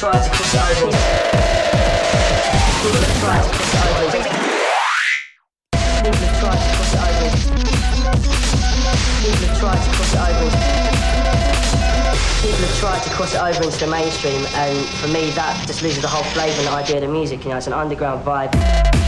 try to cross over. People have tried to cross over. People have tried to cross over. People have tried to cross it. People have tried to cross over into the mainstream, and for me, that just loses the whole flavour and idea of the music. You know, it's an underground vibe.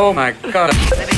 Oh my god.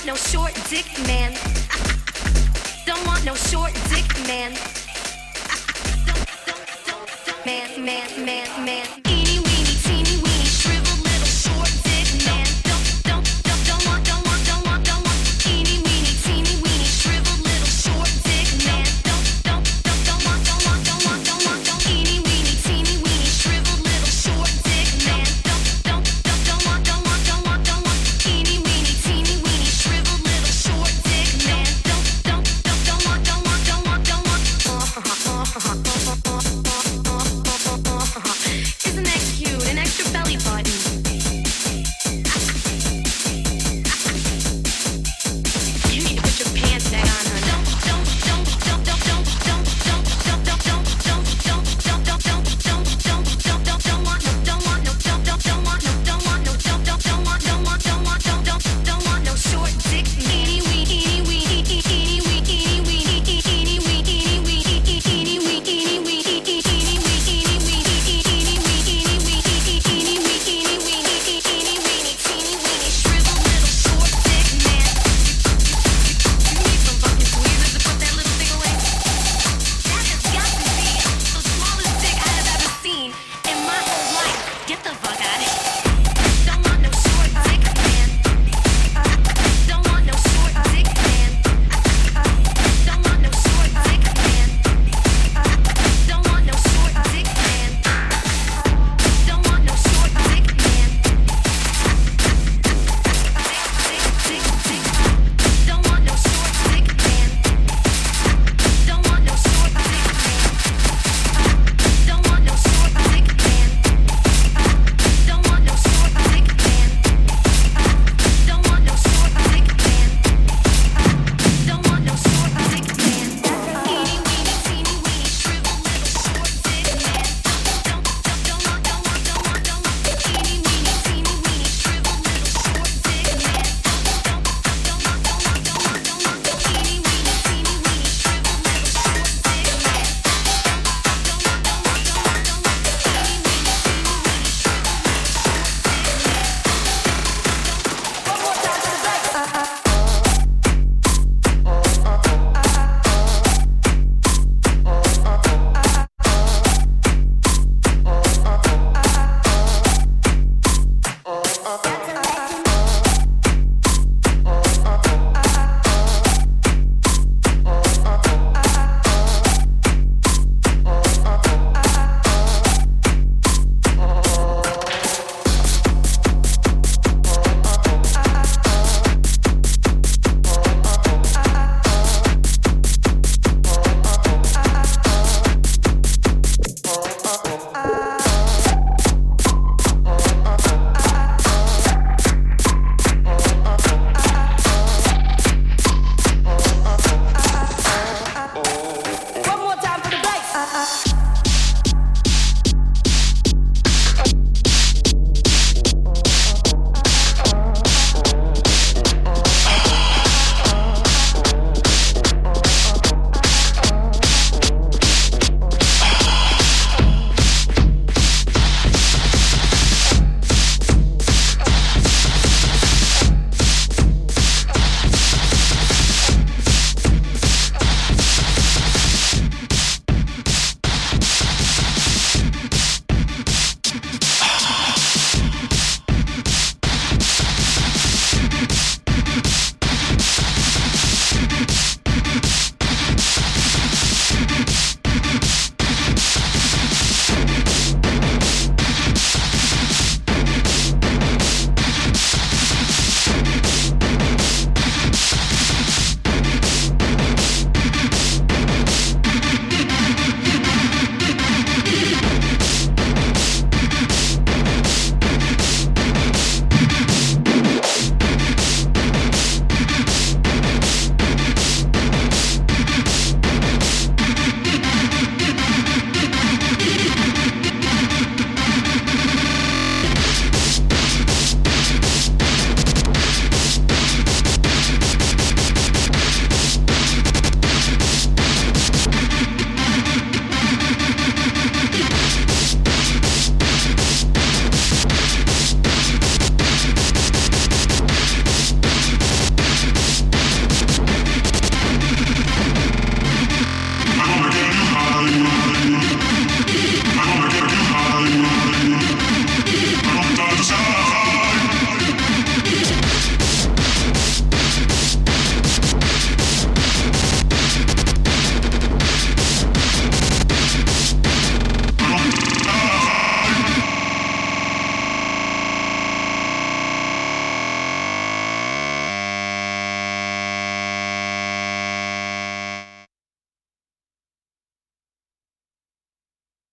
Want no short dick man. Don't want no short dick man. Man, man, man, man.